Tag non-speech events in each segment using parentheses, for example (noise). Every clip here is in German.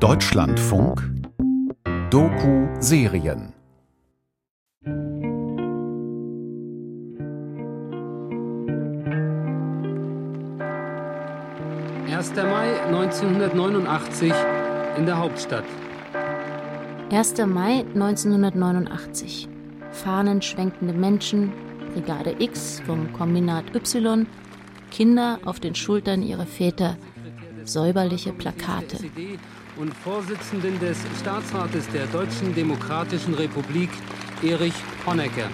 Deutschlandfunk Doku-Serien Erster Mai 1989 in der Hauptstadt. 1. Mai 1989. Fahnenschwenkende Menschen, Brigade X vom Kombinat Y, Kinder auf den Schultern ihrer Väter, säuberliche Plakate. Und Vorsitzenden des Staatsrates der Deutschen Demokratischen Republik, Erich Honecker.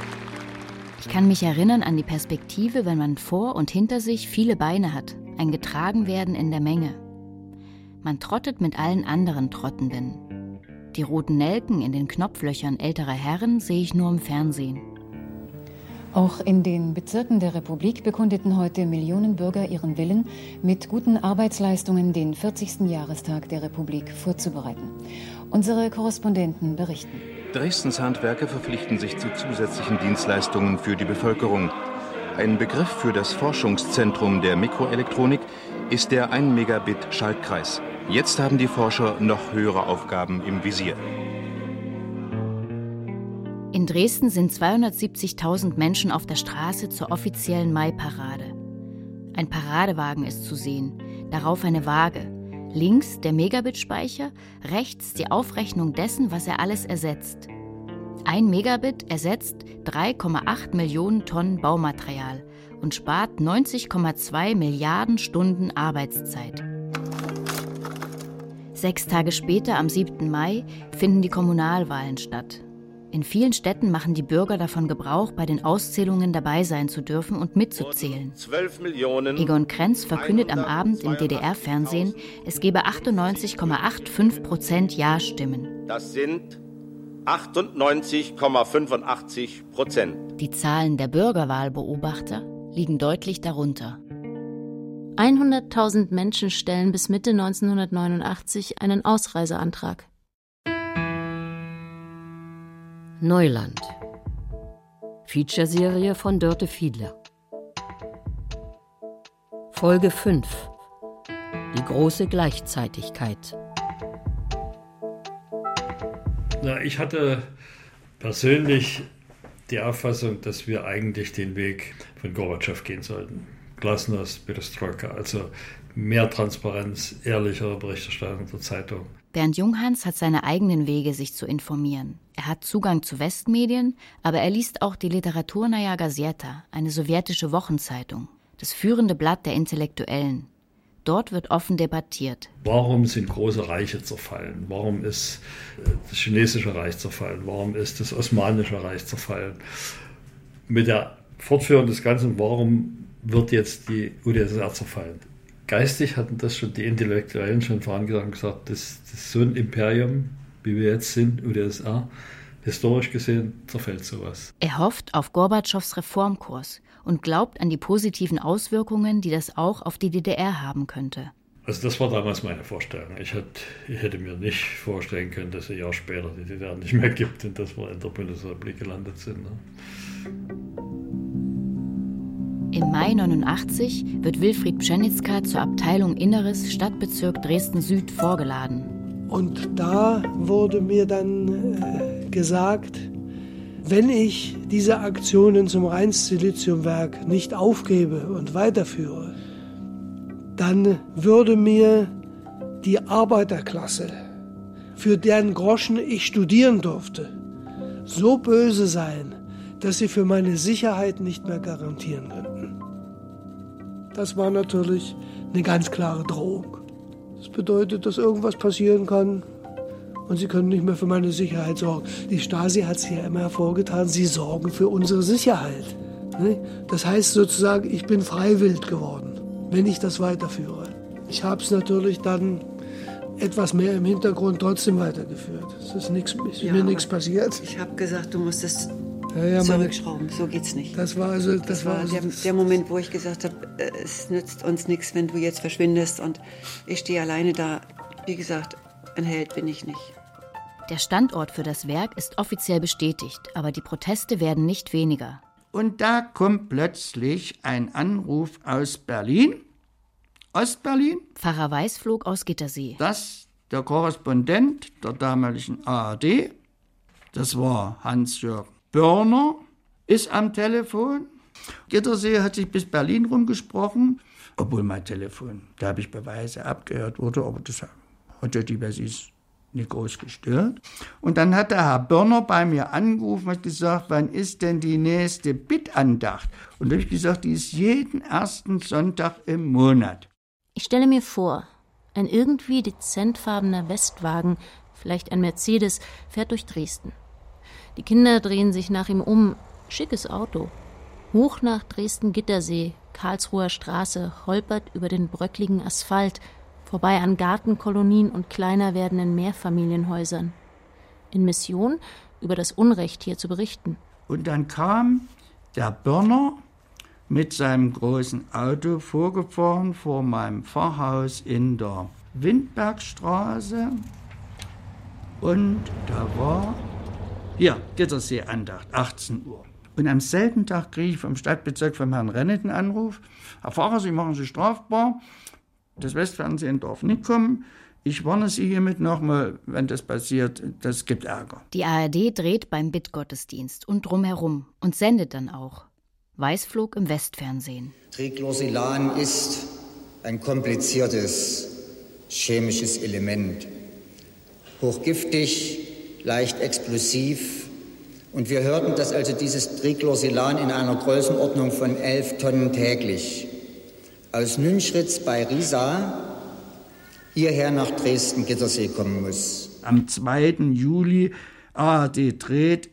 Ich kann mich erinnern an die Perspektive, wenn man vor und hinter sich viele Beine hat, ein Getragenwerden in der Menge. Man trottet mit allen anderen Trottenden. Die roten Nelken in den Knopflöchern älterer Herren sehe ich nur im Fernsehen. Auch in den Bezirken der Republik bekundeten heute Millionen Bürger ihren Willen, mit guten Arbeitsleistungen den 40. Jahrestag der Republik vorzubereiten. Unsere Korrespondenten berichten. Dresdens Handwerker verpflichten sich zu zusätzlichen Dienstleistungen für die Bevölkerung. Ein Begriff für das Forschungszentrum der Mikroelektronik ist der 1 Megabit Schaltkreis. Jetzt haben die Forscher noch höhere Aufgaben im Visier. In Dresden sind 270.000 Menschen auf der Straße zur offiziellen Mai-Parade. Ein Paradewagen ist zu sehen, darauf eine Waage. Links der Megabit-Speicher, rechts die Aufrechnung dessen, was er alles ersetzt. Ein Megabit ersetzt 3,8 Millionen Tonnen Baumaterial und spart 90,2 Milliarden Stunden Arbeitszeit. Sechs Tage später, am 7. Mai, finden die Kommunalwahlen statt. In vielen Städten machen die Bürger davon Gebrauch, bei den Auszählungen dabei sein zu dürfen und mitzuzählen. Egon Krenz verkündet am Abend im DDR-Fernsehen, es gebe 98,85 Prozent Ja-Stimmen. Das sind 98,85 Prozent. Die Zahlen der Bürgerwahlbeobachter liegen deutlich darunter. 100.000 Menschen stellen bis Mitte 1989 einen Ausreiseantrag. Neuland. Featureserie von Dörte Fiedler. Folge 5. Die große Gleichzeitigkeit. Na, ich hatte persönlich die Auffassung, dass wir eigentlich den Weg von Gorbatschow gehen sollten. Glasnost, Perestroika, also mehr Transparenz, ehrlichere Berichterstattung der Zeitung. Bernd Junghans hat seine eigenen Wege, sich zu informieren. Er hat Zugang zu Westmedien, aber er liest auch die Literaturnaya Gazeta, eine sowjetische Wochenzeitung, das führende Blatt der Intellektuellen. Dort wird offen debattiert. Warum sind große Reiche zerfallen? Warum ist äh, das chinesische Reich zerfallen? Warum ist das osmanische Reich zerfallen? Mit der Fortführung des Ganzen, warum wird jetzt die UdSSR zerfallen? Geistig hatten das schon die Intellektuellen schon vorangegangen gesagt, das, das so ein Imperium, wie wir jetzt sind, UdSSR, historisch gesehen zerfällt sowas. Er hofft auf Gorbatschows Reformkurs und glaubt an die positiven Auswirkungen, die das auch auf die DDR haben könnte. Also das war damals meine Vorstellung. Ich, hätte, ich hätte mir nicht vorstellen können, dass ein Jahr später die DDR nicht mehr gibt und dass wir in der Bundesrepublik gelandet sind. Ne? Im Mai 89 wird Wilfried Pschenitzka zur Abteilung Inneres Stadtbezirk Dresden-Süd vorgeladen. Und da wurde mir dann äh, gesagt, wenn ich diese Aktionen zum Rheinsiliziumwerk nicht aufgebe und weiterführe, dann würde mir die Arbeiterklasse, für deren Groschen ich studieren durfte, so böse sein, dass sie für meine Sicherheit nicht mehr garantieren könnten. Das war natürlich eine ganz klare Drohung. Das bedeutet, dass irgendwas passieren kann und sie können nicht mehr für meine Sicherheit sorgen. Die Stasi hat es ja immer hervorgetan, sie sorgen für unsere Sicherheit. Ne? Das heißt sozusagen, ich bin freiwillig geworden, wenn ich das weiterführe. Ich habe es natürlich dann etwas mehr im Hintergrund trotzdem weitergeführt. Es ist, nix, ist ja, mir nichts passiert. Ich habe gesagt, du musst es ja, ja, zurückschrauben. so geht's nicht. Das war also das, das war, war also der, der, Moment, wo ich gesagt habe, äh, es nützt uns nichts, wenn du jetzt verschwindest und ich stehe alleine da. Wie gesagt, ein Held bin ich nicht. Der Standort für das Werk ist offiziell bestätigt, aber die Proteste werden nicht weniger. Und da kommt plötzlich ein Anruf aus Berlin, Ostberlin. Pfarrer Weiß flog aus Gittersee. Dass der Korrespondent der damaligen ARD, das war Hans-Jörg Börner, ist am Telefon. Gittersee hat sich bis Berlin rumgesprochen, obwohl mein Telefon, da habe ich Beweise abgehört wurde, aber das hat ja die Bessis nicht groß gestört. Und dann hat der Herr Börner bei mir angerufen und gesagt, wann ist denn die nächste Bittandacht? Und da habe ich gesagt, die ist jeden ersten Sonntag im Monat. Ich stelle mir vor, ein irgendwie dezentfarbener Westwagen, vielleicht ein Mercedes, fährt durch Dresden. Die Kinder drehen sich nach ihm um. Schickes Auto. Hoch nach Dresden-Gittersee, Karlsruher Straße, holpert über den bröckligen Asphalt, vorbei an Gartenkolonien und kleiner werdenden Mehrfamilienhäusern. In Mission, über das Unrecht hier zu berichten. Und dann kam der Börner mit seinem großen Auto vorgefahren vor meinem Pfarrhaus in der Windbergstraße. Und da war hier Gittersee-Andacht, 18 Uhr. Und am selben Tag kriege ich vom Stadtbezirk vom Herrn Rennet einen Anruf. Herr Pfarrer, Sie machen sich strafbar. Das Westfernsehen darf nicht kommen. Ich warne Sie hiermit nochmal, wenn das passiert, das gibt Ärger. Die ARD dreht beim Bittgottesdienst und drumherum und sendet dann auch. Weißflug im Westfernsehen. Triclosilan ist ein kompliziertes chemisches Element. Hochgiftig, leicht explosiv. Und wir hörten, dass also dieses Triclosilan in einer Größenordnung von elf Tonnen täglich aus Nünschritz bei Riesa hierher nach Dresden-Gittersee kommen muss. Am 2. Juli ARD dreht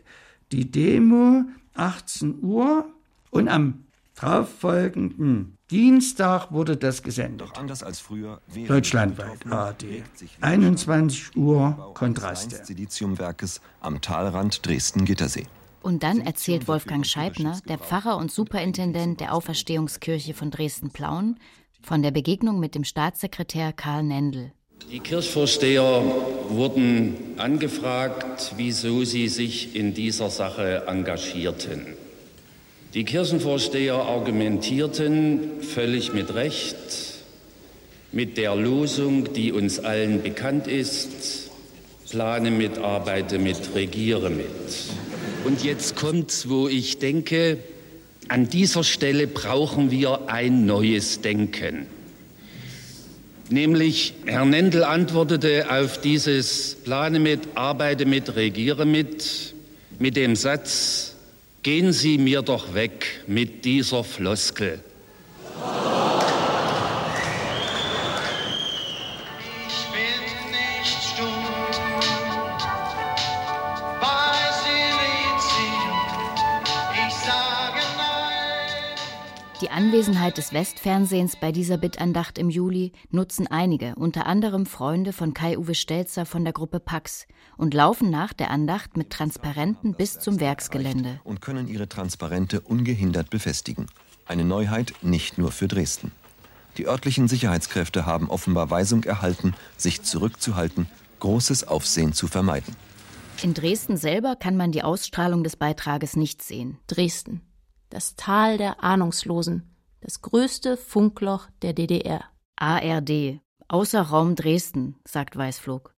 die Demo 18 Uhr und am darauffolgenden Dienstag wurde das gesendet. Doch anders als früher Deutschlandweit ARD. 21 Uhr Kontraste. Siliziumwerkes am Talrand Dresden-Gittersee. Und dann erzählt Wolfgang Scheibner, der Pfarrer und Superintendent der Auferstehungskirche von Dresden-Plauen, von der Begegnung mit dem Staatssekretär Karl Nendl. Die Kirchvorsteher wurden angefragt, wieso sie sich in dieser Sache engagierten. Die Kirchenvorsteher argumentierten völlig mit Recht mit der Losung, die uns allen bekannt ist, plane mit, arbeite mit, regiere mit. Und jetzt kommt's, wo ich denke, an dieser Stelle brauchen wir ein neues Denken. Nämlich, Herr Nendel antwortete auf dieses Plane mit, arbeite mit, regiere mit, mit dem Satz, gehen Sie mir doch weg mit dieser Floskel. Anwesenheit des Westfernsehens bei dieser Bittandacht im Juli nutzen einige, unter anderem Freunde von Kai-Uwe Stelzer von der Gruppe Pax, und laufen nach der Andacht mit Transparenten bis zum Werksgelände. Und können ihre Transparente ungehindert befestigen. Eine Neuheit nicht nur für Dresden. Die örtlichen Sicherheitskräfte haben offenbar Weisung erhalten, sich zurückzuhalten, großes Aufsehen zu vermeiden. In Dresden selber kann man die Ausstrahlung des Beitrages nicht sehen. Dresden das Tal der Ahnungslosen, das größte Funkloch der DDR. ARD, außer Raum Dresden, sagt Weißflug.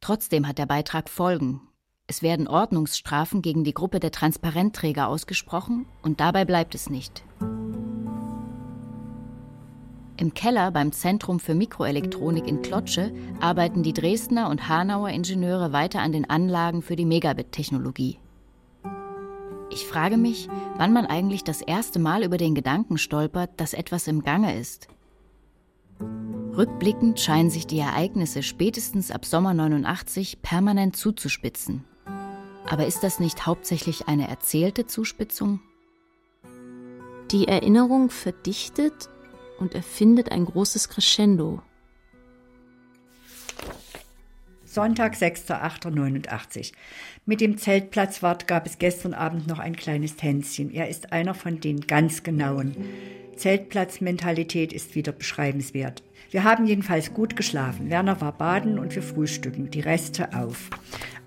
Trotzdem hat der Beitrag Folgen. Es werden Ordnungsstrafen gegen die Gruppe der Transparentträger ausgesprochen und dabei bleibt es nicht. Im Keller beim Zentrum für Mikroelektronik in Klotsche arbeiten die Dresdner und Hanauer Ingenieure weiter an den Anlagen für die Megabit-Technologie. Ich frage mich, wann man eigentlich das erste Mal über den Gedanken stolpert, dass etwas im Gange ist. Rückblickend scheinen sich die Ereignisse spätestens ab Sommer 89 permanent zuzuspitzen. Aber ist das nicht hauptsächlich eine erzählte Zuspitzung? Die Erinnerung verdichtet und erfindet ein großes Crescendo. Sonntag, 6.8.89. Mit dem Zeltplatzwart gab es gestern Abend noch ein kleines Tänzchen. Er ist einer von den ganz genauen. Zeltplatzmentalität ist wieder beschreibenswert. Wir haben jedenfalls gut geschlafen. Werner war baden und wir frühstücken. Die Reste auf.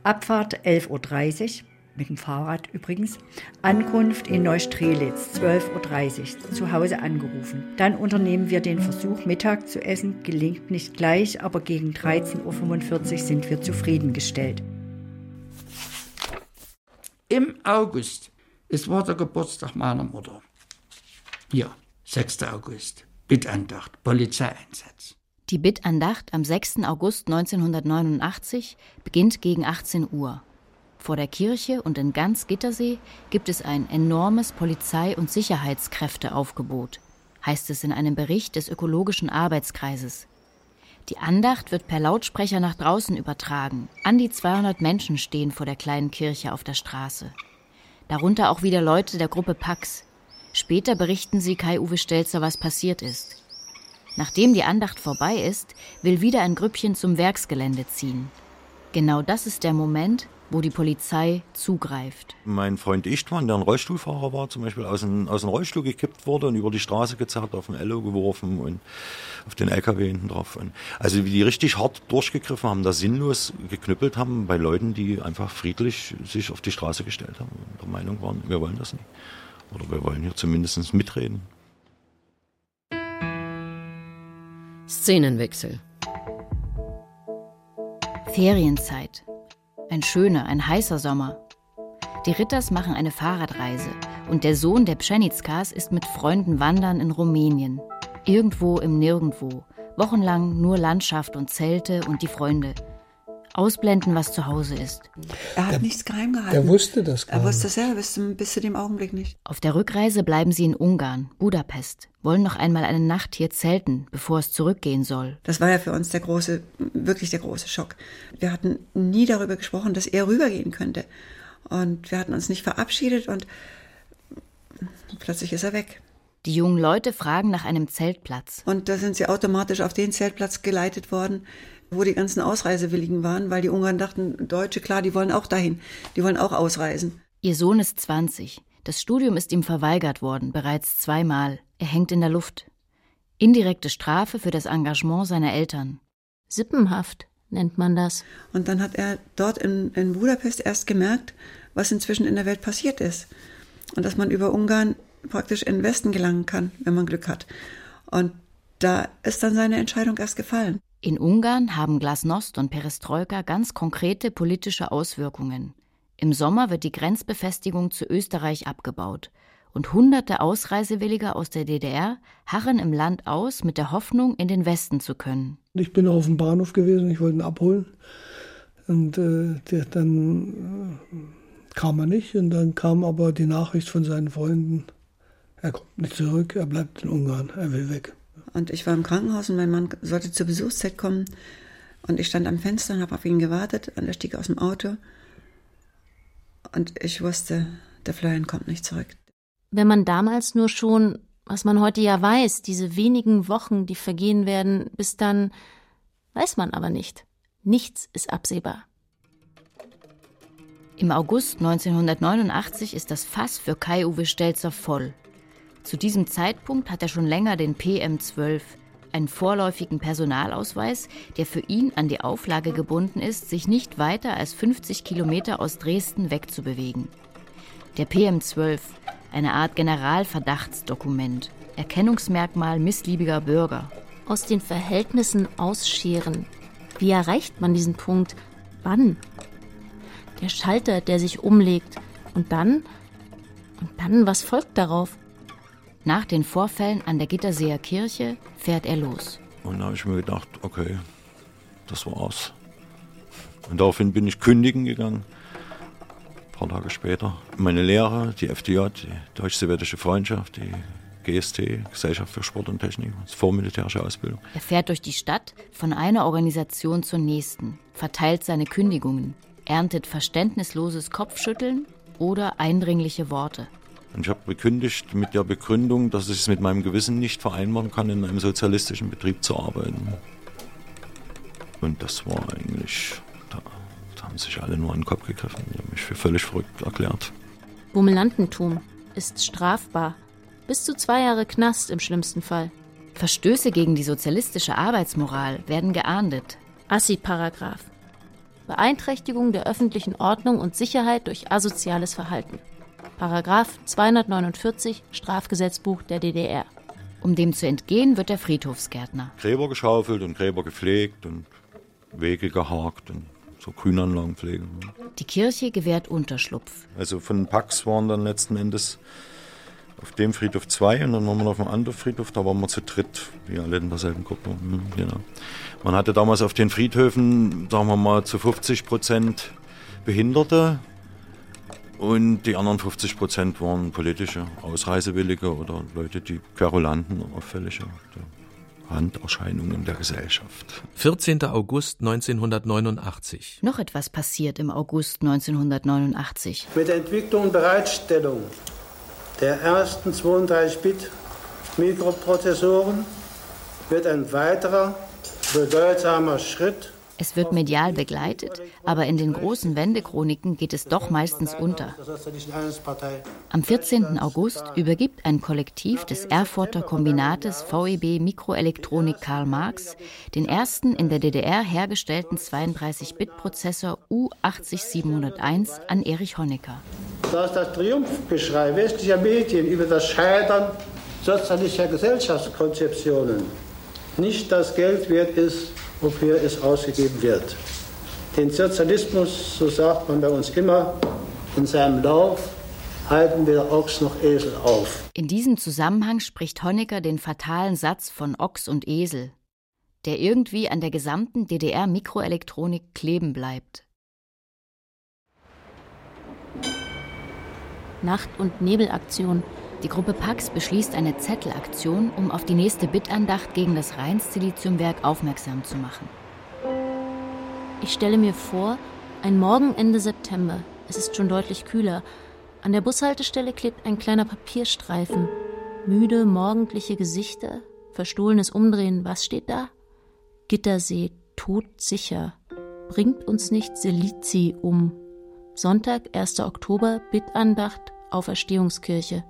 Abfahrt 11.30 Uhr. Mit dem Fahrrad übrigens. Ankunft in Neustrelitz, 12.30 Uhr, zu Hause angerufen. Dann unternehmen wir den Versuch, Mittag zu essen. Gelingt nicht gleich, aber gegen 13.45 Uhr sind wir zufriedengestellt. Im August, es war der Geburtstag meiner Mutter. Ja, 6. August, Bittandacht, Polizeieinsatz. Die Bittandacht am 6. August 1989 beginnt gegen 18 Uhr. Vor der Kirche und in ganz Gittersee gibt es ein enormes Polizei- und Sicherheitskräfteaufgebot, heißt es in einem Bericht des Ökologischen Arbeitskreises. Die Andacht wird per Lautsprecher nach draußen übertragen. An die 200 Menschen stehen vor der kleinen Kirche auf der Straße. Darunter auch wieder Leute der Gruppe Pax. Später berichten sie Kai-Uwe Stelzer, was passiert ist. Nachdem die Andacht vorbei ist, will wieder ein Grüppchen zum Werksgelände ziehen. Genau das ist der Moment, wo die Polizei zugreift. Mein Freund Ichtwan, der ein Rollstuhlfahrer war, zum Beispiel aus dem, aus dem Rollstuhl gekippt wurde und über die Straße gezerrt, auf den Ello geworfen und auf den LKW hinten drauf. Und also wie die richtig hart durchgegriffen haben, da sinnlos geknüppelt haben bei Leuten, die einfach friedlich sich auf die Straße gestellt haben und der Meinung waren, wir wollen das nicht. Oder wir wollen hier zumindest mitreden. Szenenwechsel. Ferienzeit. Ein schöner, ein heißer Sommer. Die Ritters machen eine Fahrradreise und der Sohn der Pschenizkas ist mit Freunden wandern in Rumänien. Irgendwo im Nirgendwo. Wochenlang nur Landschaft und Zelte und die Freunde ausblenden, was zu Hause ist. Er hat der, nichts geheim gehalten. Er wusste das gar Er wusste es selber bis, bis zu dem Augenblick nicht. Auf der Rückreise bleiben sie in Ungarn, Budapest, wollen noch einmal eine Nacht hier zelten, bevor es zurückgehen soll. Das war ja für uns der große, wirklich der große Schock. Wir hatten nie darüber gesprochen, dass er rübergehen könnte. Und wir hatten uns nicht verabschiedet und plötzlich ist er weg. Die jungen Leute fragen nach einem Zeltplatz. Und da sind sie automatisch auf den Zeltplatz geleitet worden, wo die ganzen Ausreisewilligen waren, weil die Ungarn dachten, Deutsche, klar, die wollen auch dahin, die wollen auch ausreisen. Ihr Sohn ist 20. Das Studium ist ihm verweigert worden, bereits zweimal. Er hängt in der Luft. Indirekte Strafe für das Engagement seiner Eltern. Sippenhaft nennt man das. Und dann hat er dort in, in Budapest erst gemerkt, was inzwischen in der Welt passiert ist. Und dass man über Ungarn praktisch in den Westen gelangen kann, wenn man Glück hat. Und da ist dann seine Entscheidung erst gefallen. In Ungarn haben Glasnost und Perestroika ganz konkrete politische Auswirkungen. Im Sommer wird die Grenzbefestigung zu Österreich abgebaut und hunderte Ausreisewilliger aus der DDR harren im Land aus, mit der Hoffnung, in den Westen zu können. Ich bin auf dem Bahnhof gewesen, ich wollte ihn abholen. Und äh, der, dann äh, kam er nicht. Und dann kam aber die Nachricht von seinen Freunden, er kommt nicht zurück, er bleibt in Ungarn, er will weg. Und ich war im Krankenhaus und mein Mann sollte zur Besuchszeit kommen. Und ich stand am Fenster und habe auf ihn gewartet und er stieg aus dem Auto. Und ich wusste, der Florian kommt nicht zurück. Wenn man damals nur schon, was man heute ja weiß, diese wenigen Wochen, die vergehen werden, bis dann, weiß man aber nicht. Nichts ist absehbar. Im August 1989 ist das Fass für Kai-Uwe Stelzer voll. Zu diesem Zeitpunkt hat er schon länger den PM12, einen vorläufigen Personalausweis, der für ihn an die Auflage gebunden ist, sich nicht weiter als 50 Kilometer aus Dresden wegzubewegen. Der PM12, eine Art Generalverdachtsdokument, Erkennungsmerkmal missliebiger Bürger. Aus den Verhältnissen ausscheren. Wie erreicht man diesen Punkt? Wann? Der Schalter, der sich umlegt. Und dann? Und dann, was folgt darauf? Nach den Vorfällen an der Gitterseer Kirche fährt er los. Und da habe ich mir gedacht, okay, das war's. Und daraufhin bin ich kündigen gegangen. Ein paar Tage später. Meine Lehre, die FDJ, die Deutsch-Sowjetische Freundschaft, die GST, Gesellschaft für Sport und Technik, vormilitärische Ausbildung. Er fährt durch die Stadt von einer Organisation zur nächsten, verteilt seine Kündigungen, erntet verständnisloses Kopfschütteln oder eindringliche Worte. Und ich habe gekündigt mit der Begründung, dass ich es mit meinem Gewissen nicht vereinbaren kann, in einem sozialistischen Betrieb zu arbeiten. Und das war eigentlich, da, da haben sich alle nur an den Kopf gegriffen. Die haben mich für völlig verrückt erklärt. Bummelantentum ist strafbar. Bis zu zwei Jahre Knast im schlimmsten Fall. Verstöße gegen die sozialistische Arbeitsmoral werden geahndet. Assi-Paragraph. Beeinträchtigung der öffentlichen Ordnung und Sicherheit durch asoziales Verhalten. Paragraph 249 Strafgesetzbuch der DDR. Um dem zu entgehen, wird der Friedhofsgärtner. Gräber geschaufelt und Gräber gepflegt und Wege gehakt und so Grünanlagen pflegen. Die Kirche gewährt Unterschlupf. Also von Pax waren dann letzten Endes auf dem Friedhof zwei und dann waren wir noch auf dem anderen Friedhof, da waren wir zu dritt, wie alle in derselben Gruppe. Hm, genau. Man hatte damals auf den Friedhöfen, sagen wir mal, zu 50 Prozent Behinderte und die anderen 50 Prozent waren politische Ausreisewillige oder Leute, die Querulanten, auffällige Randerscheinungen der Gesellschaft. 14. August 1989. Noch etwas passiert im August 1989. Mit der Entwicklung und Bereitstellung der ersten 32-Bit Mikroprozessoren wird ein weiterer bedeutsamer Schritt es wird medial begleitet, aber in den großen Wendechroniken geht es doch meistens unter. Am 14. August übergibt ein Kollektiv des Erfurter Kombinates VEB Mikroelektronik Karl Marx den ersten in der DDR hergestellten 32-Bit-Prozessor U80701 an Erich Honecker. Dass das Triumphgeschrei westlicher Medien über das Scheitern sozialistischer Gesellschaftskonzeptionen nicht das Geld wert ist, wofür es ausgegeben wird. Den Sozialismus, so sagt man bei uns immer, in seinem Lauf halten weder Ochs noch Esel auf. In diesem Zusammenhang spricht Honecker den fatalen Satz von Ochs und Esel, der irgendwie an der gesamten DDR-Mikroelektronik kleben bleibt. Nacht- und Nebelaktion die Gruppe Pax beschließt eine Zettelaktion, um auf die nächste Bitandacht gegen das Rheins-Siliziumwerk aufmerksam zu machen. Ich stelle mir vor, ein Morgen Ende September. Es ist schon deutlich kühler. An der Bushaltestelle klebt ein kleiner Papierstreifen. Müde, morgendliche Gesichter, verstohlenes Umdrehen. Was steht da? Gittersee, todsicher. Bringt uns nicht Selizi um. Sonntag, 1. Oktober, Bittandacht, Auferstehungskirche.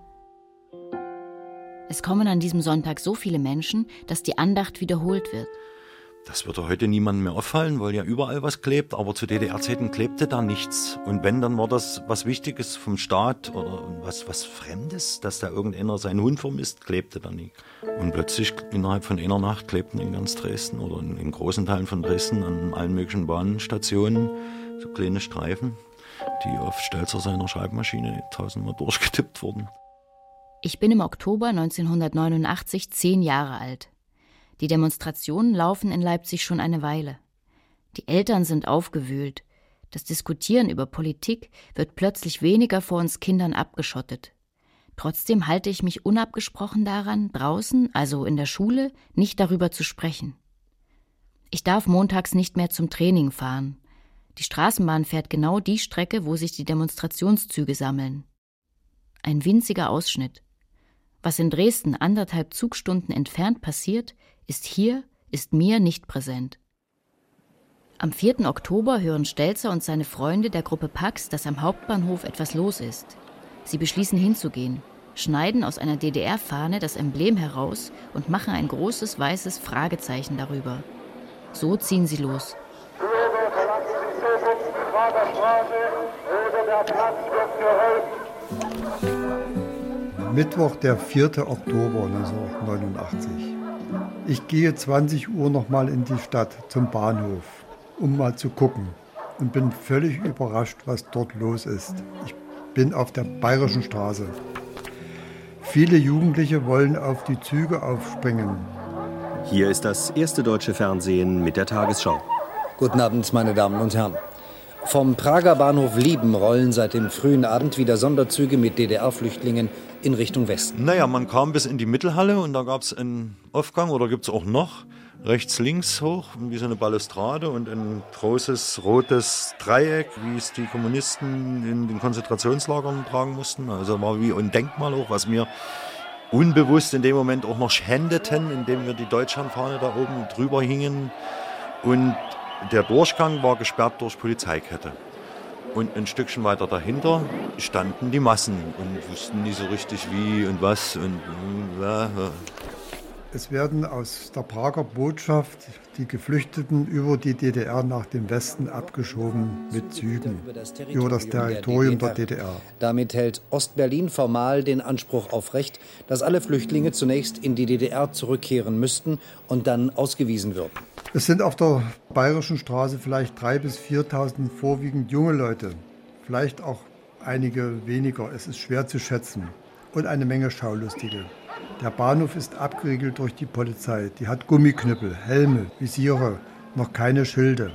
Es kommen an diesem Sonntag so viele Menschen, dass die Andacht wiederholt wird. Das würde heute niemandem mehr auffallen, weil ja überall was klebt, aber zu DDR-Zeiten klebte da nichts. Und wenn, dann war das was Wichtiges vom Staat oder was, was Fremdes, dass da irgendeiner seinen Hund vermisst, klebte da nie. Und plötzlich innerhalb von einer Nacht klebten in ganz Dresden oder in, in großen Teilen von Dresden an allen möglichen Bahnstationen so kleine Streifen, die auf Stelzer seiner Schreibmaschine tausendmal durchgetippt wurden. Ich bin im Oktober 1989 zehn Jahre alt. Die Demonstrationen laufen in Leipzig schon eine Weile. Die Eltern sind aufgewühlt. Das Diskutieren über Politik wird plötzlich weniger vor uns Kindern abgeschottet. Trotzdem halte ich mich unabgesprochen daran, draußen, also in der Schule, nicht darüber zu sprechen. Ich darf montags nicht mehr zum Training fahren. Die Straßenbahn fährt genau die Strecke, wo sich die Demonstrationszüge sammeln. Ein winziger Ausschnitt. Was in Dresden anderthalb Zugstunden entfernt passiert, ist hier, ist mir nicht präsent. Am 4. Oktober hören Stelzer und seine Freunde der Gruppe Pax, dass am Hauptbahnhof etwas los ist. Sie beschließen hinzugehen, schneiden aus einer DDR-Fahne das Emblem heraus und machen ein großes weißes Fragezeichen darüber. So ziehen sie los. Mittwoch, der 4. Oktober 1989. Ich gehe 20 Uhr nochmal in die Stadt zum Bahnhof, um mal zu gucken und bin völlig überrascht, was dort los ist. Ich bin auf der Bayerischen Straße. Viele Jugendliche wollen auf die Züge aufspringen. Hier ist das erste deutsche Fernsehen mit der Tagesschau. Guten Abend, meine Damen und Herren. Vom Prager Bahnhof Lieben rollen seit dem frühen Abend wieder Sonderzüge mit DDR-Flüchtlingen in Richtung Westen. Naja, man kam bis in die Mittelhalle und da gab es einen Aufgang oder gibt es auch noch, rechts, links hoch, wie so eine Balustrade und ein großes rotes Dreieck, wie es die Kommunisten in den Konzentrationslagern tragen mussten. Also war wie ein Denkmal auch, was mir unbewusst in dem Moment auch noch schändeten, indem wir die Deutschlandfahne da oben drüber hingen. Und der Durchgang war gesperrt durch Polizeikette. Und ein Stückchen weiter dahinter standen die Massen und wussten nicht so richtig wie und was. Und, ja, Es werden aus der Prager Botschaft die Geflüchteten über die DDR nach dem Westen abgeschoben mit Zügen über das Territorium der DDR. Damit hält Ostberlin formal den Anspruch auf Recht, dass alle Flüchtlinge zunächst in die DDR zurückkehren müssten und dann ausgewiesen würden. Es sind auf der Bayerischen Straße vielleicht 3.000 bis 4.000 vorwiegend junge Leute, vielleicht auch einige weniger, es ist schwer zu schätzen, und eine Menge Schaulustige. Der Bahnhof ist abgeriegelt durch die Polizei. Die hat Gummiknüppel, Helme, Visiere, noch keine Schilde.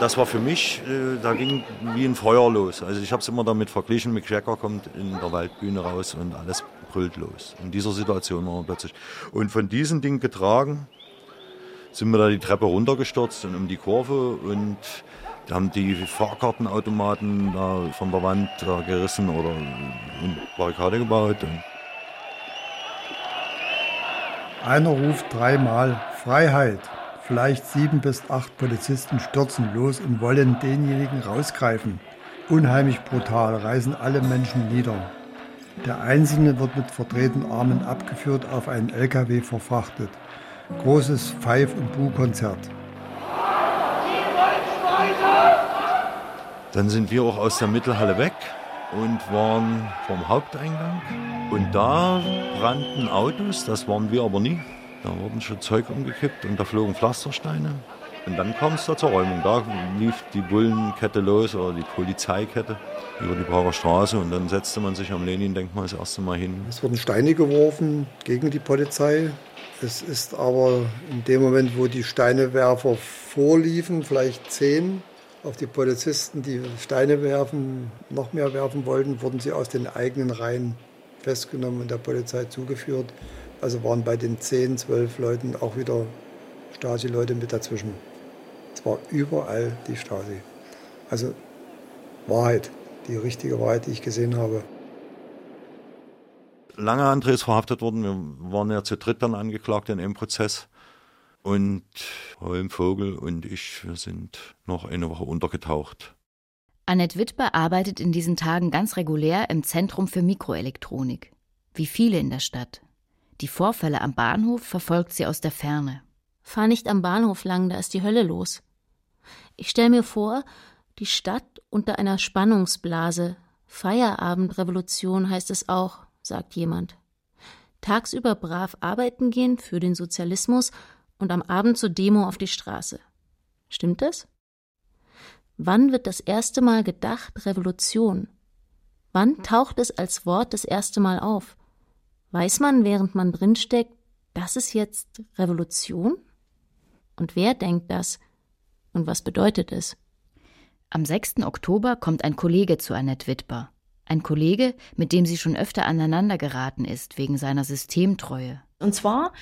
Das war für mich, äh, da ging wie ein Feuer los. Also ich habe es immer damit verglichen, Mick Jagger kommt in der Waldbühne raus und alles brüllt los. In dieser Situation waren wir plötzlich. Und von diesem Ding getragen sind wir da die Treppe runtergestürzt und um die Kurve und die haben die Fahrkartenautomaten da von der Wand da gerissen oder eine Barrikade gebaut. Einer ruft dreimal Freiheit. Vielleicht sieben bis acht Polizisten stürzen los und wollen denjenigen rausgreifen. Unheimlich brutal reißen alle Menschen nieder. Der Einzelne wird mit verdrehten Armen abgeführt, auf einen LKW verfrachtet. Großes Pfeif- und Buhkonzert. Dann sind wir auch aus der Mittelhalle weg und waren vom Haupteingang. Und da brannten Autos, das waren wir aber nie. Da wurden schon Zeug umgekippt und da flogen Pflastersteine. Und dann kam es da zur Räumung. Da lief die Bullenkette los oder die Polizeikette über die Prager Straße und dann setzte man sich am Lenin-Denkmal das erste Mal hin. Es wurden Steine geworfen gegen die Polizei. Es ist aber in dem Moment, wo die Steinewerfer vorliefen, vielleicht zehn, auf die Polizisten, die Steine werfen, noch mehr werfen wollten, wurden sie aus den eigenen Reihen festgenommen und der Polizei zugeführt. Also waren bei den 10, 12 Leuten auch wieder Stasi-Leute mit dazwischen. Es war überall die Stasi. Also Wahrheit, die richtige Wahrheit, die ich gesehen habe. Lange André ist verhaftet worden. Wir waren ja zu dritt dann angeklagt in einem Prozess. Und Holm Vogel und ich, wir sind noch eine Woche untergetaucht. Annette Wittber arbeitet in diesen Tagen ganz regulär im Zentrum für Mikroelektronik. Wie viele in der Stadt. Die Vorfälle am Bahnhof verfolgt sie aus der Ferne. Fahr nicht am Bahnhof lang, da ist die Hölle los. Ich stelle mir vor, die Stadt unter einer Spannungsblase. Feierabendrevolution heißt es auch, sagt jemand. Tagsüber brav arbeiten gehen für den Sozialismus und am Abend zur Demo auf die Straße. Stimmt das? Wann wird das erste Mal gedacht Revolution? Wann taucht es als Wort das erste Mal auf? Weiß man, während man drinsteckt, das ist jetzt Revolution? Und wer denkt das? Und was bedeutet es? Am 6. Oktober kommt ein Kollege zu Annette Wittber. Ein Kollege, mit dem sie schon öfter aneinander geraten ist, wegen seiner Systemtreue. Und zwar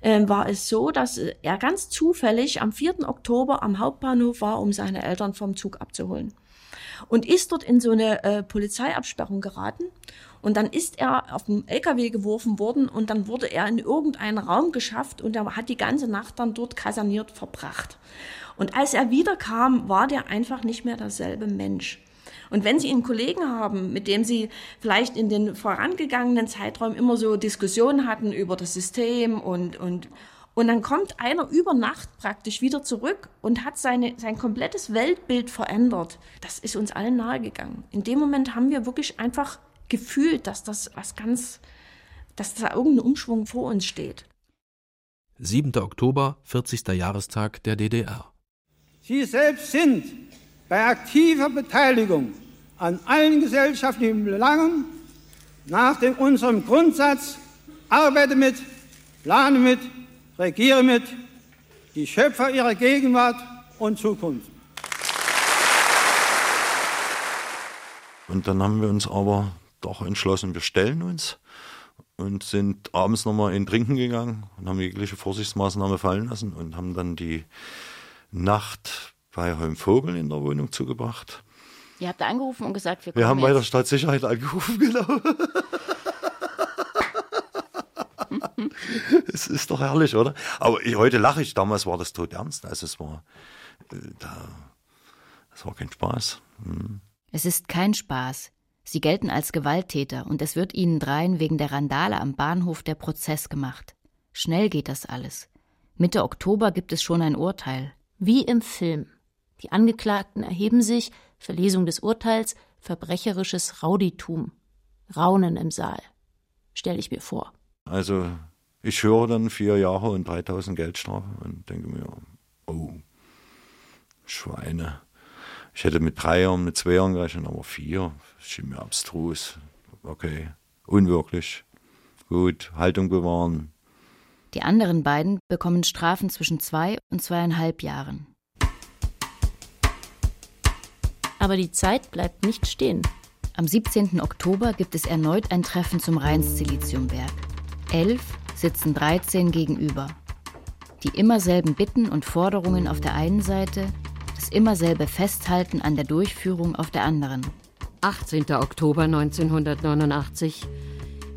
äh, war es so, dass er ganz zufällig am 4. Oktober am Hauptbahnhof war, um seine Eltern vom Zug abzuholen. Und ist dort in so eine äh, Polizeiabsperrung geraten. Und dann ist er auf dem LKW geworfen worden und dann wurde er in irgendeinen Raum geschafft und er hat die ganze Nacht dann dort kaserniert verbracht. Und als er wiederkam, war der einfach nicht mehr derselbe Mensch. Und wenn Sie einen Kollegen haben, mit dem Sie vielleicht in den vorangegangenen Zeiträumen immer so Diskussionen hatten über das System und, und, und dann kommt einer über Nacht praktisch wieder zurück und hat seine, sein komplettes Weltbild verändert. Das ist uns allen nahegegangen. In dem Moment haben wir wirklich einfach gefühlt, dass das was ganz, dass da irgendein Umschwung vor uns steht. 7. Oktober, 40. Jahrestag der DDR. Sie selbst sind bei aktiver Beteiligung an allen gesellschaftlichen Belangen nach dem, unserem Grundsatz arbeite mit, plane mit, regiere mit, die Schöpfer ihrer Gegenwart und Zukunft. Und dann haben wir uns aber doch entschlossen, wir stellen uns und sind abends nochmal in Trinken gegangen und haben jegliche Vorsichtsmaßnahme fallen lassen und haben dann die Nacht bei Holm Vogel in der Wohnung zugebracht. Ihr habt angerufen und gesagt, wir kommen Wir haben jetzt. bei der Stadtsicherheit angerufen, (laughs) genau. Es ist doch herrlich, oder? Aber ich, heute lache ich, damals war das tot ernst. Also es war, äh, da, es war kein Spaß. Hm. Es ist kein Spaß. Sie gelten als Gewalttäter und es wird ihnen dreien wegen der Randale am Bahnhof der Prozess gemacht. Schnell geht das alles. Mitte Oktober gibt es schon ein Urteil. Wie im Film. Die Angeklagten erheben sich, Verlesung des Urteils, verbrecherisches Rauditum. Raunen im Saal. Stelle ich mir vor. Also, ich höre dann vier Jahre und 3000 Geldstrafe und denke mir, oh, Schweine. Ich hätte mit drei Jahren, mit zwei Jahren gerechnet, aber vier, schien mir abstrus. Okay, unwirklich. Gut, Haltung bewahren. Die anderen beiden bekommen Strafen zwischen zwei und zweieinhalb Jahren. Aber die Zeit bleibt nicht stehen. Am 17. Oktober gibt es erneut ein Treffen zum Rheins-Siliziumwerk. Elf sitzen 13 gegenüber. Die immer selben Bitten und Forderungen auf der einen Seite, das immer selbe Festhalten an der Durchführung auf der anderen. 18. Oktober 1989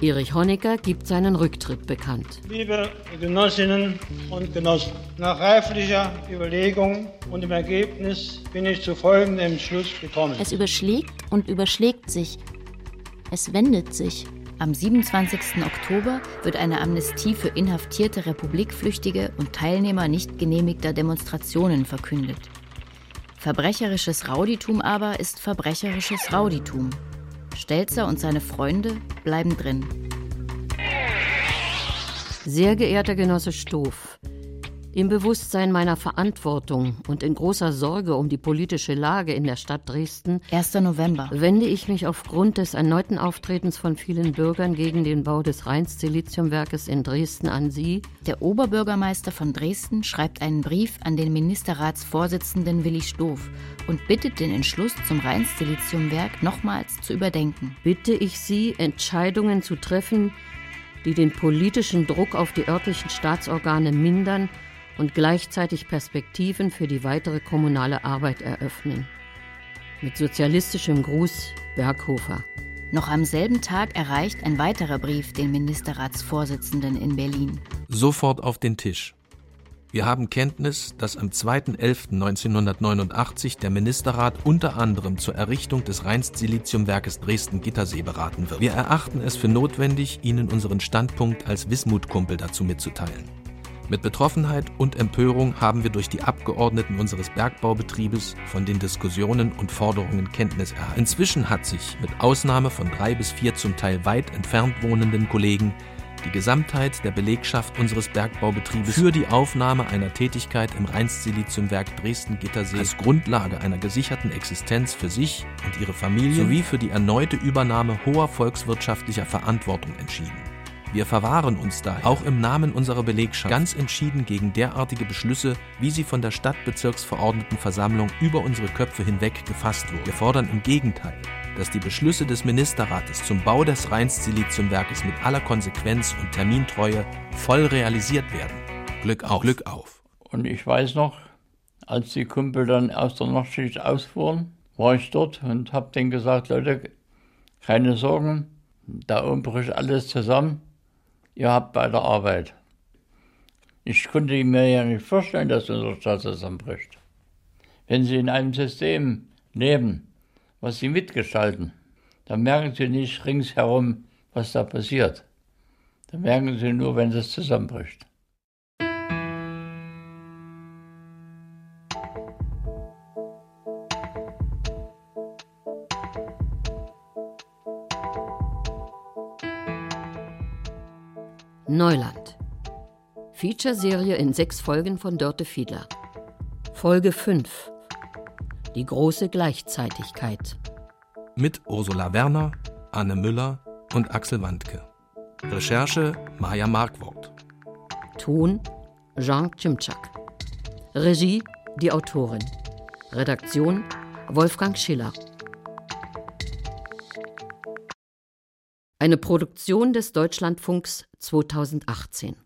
Erich Honecker gibt seinen Rücktritt bekannt. Liebe Genossinnen und Genossen, nach reiflicher Überlegung und im Ergebnis bin ich zu folgendem Schluss gekommen. Es überschlägt und überschlägt sich. Es wendet sich. Am 27. Oktober wird eine Amnestie für inhaftierte Republikflüchtige und Teilnehmer nicht genehmigter Demonstrationen verkündet. Verbrecherisches Rauditum aber ist verbrecherisches Rauditum. Stelzer und seine Freunde bleiben drin. Sehr geehrter Genosse Stoff, im Bewusstsein meiner Verantwortung und in großer Sorge um die politische Lage in der Stadt Dresden 1. November wende ich mich aufgrund des erneuten Auftretens von vielen Bürgern gegen den Bau des Rheins-Siliziumwerkes in Dresden an Sie. Der Oberbürgermeister von Dresden schreibt einen Brief an den Ministerratsvorsitzenden Willi Stoff und bittet den Entschluss zum Rheins-Siliziumwerk nochmals zu überdenken. Bitte ich Sie, Entscheidungen zu treffen, die den politischen Druck auf die örtlichen Staatsorgane mindern und gleichzeitig Perspektiven für die weitere kommunale Arbeit eröffnen. Mit sozialistischem Gruß Berghofer. Noch am selben Tag erreicht ein weiterer Brief den Ministerratsvorsitzenden in Berlin. Sofort auf den Tisch. Wir haben Kenntnis, dass am 2.11.1989 der Ministerrat unter anderem zur Errichtung des Rheins-Siliziumwerkes Dresden-Gittersee beraten wird. Wir erachten es für notwendig, Ihnen unseren Standpunkt als Wismutkumpel dazu mitzuteilen. Mit Betroffenheit und Empörung haben wir durch die Abgeordneten unseres Bergbaubetriebes von den Diskussionen und Forderungen Kenntnis erhalten. Inzwischen hat sich, mit Ausnahme von drei bis vier zum Teil weit entfernt wohnenden Kollegen, die Gesamtheit der Belegschaft unseres Bergbaubetriebes für die Aufnahme einer Tätigkeit im Rheins-Siliziumwerk Dresden-Gittersee als Grundlage einer gesicherten Existenz für sich und ihre Familie sowie für die erneute Übernahme hoher volkswirtschaftlicher Verantwortung entschieden. Wir verwahren uns daher, auch im Namen unserer Belegschaft, ganz entschieden gegen derartige Beschlüsse, wie sie von der Stadtbezirksverordnetenversammlung über unsere Köpfe hinweg gefasst wurden. Wir fordern im Gegenteil, dass die Beschlüsse des Ministerrates zum Bau des Rheins-Siliziumwerkes mit aller Konsequenz und Termintreue voll realisiert werden. Glück auf. Glück auf. Und ich weiß noch, als die Kumpel dann aus der Nachtschicht ausfuhren, war ich dort und habe denen gesagt, Leute, keine Sorgen, da oben bricht alles zusammen ihr habt bei der Arbeit. Ich konnte mir ja nicht vorstellen, dass unsere Stadt zusammenbricht. Wenn Sie in einem System leben, was Sie mitgestalten, dann merken Sie nicht ringsherum, was da passiert. Dann merken Sie nur, wenn es zusammenbricht. Featureserie in sechs Folgen von Dörte Fiedler. Folge 5. Die große Gleichzeitigkeit. Mit Ursula Werner, Anne Müller und Axel Wandke. Recherche Maja Markwort. Ton Jean Cimczak. Regie die Autorin. Redaktion Wolfgang Schiller. Eine Produktion des Deutschlandfunks 2018.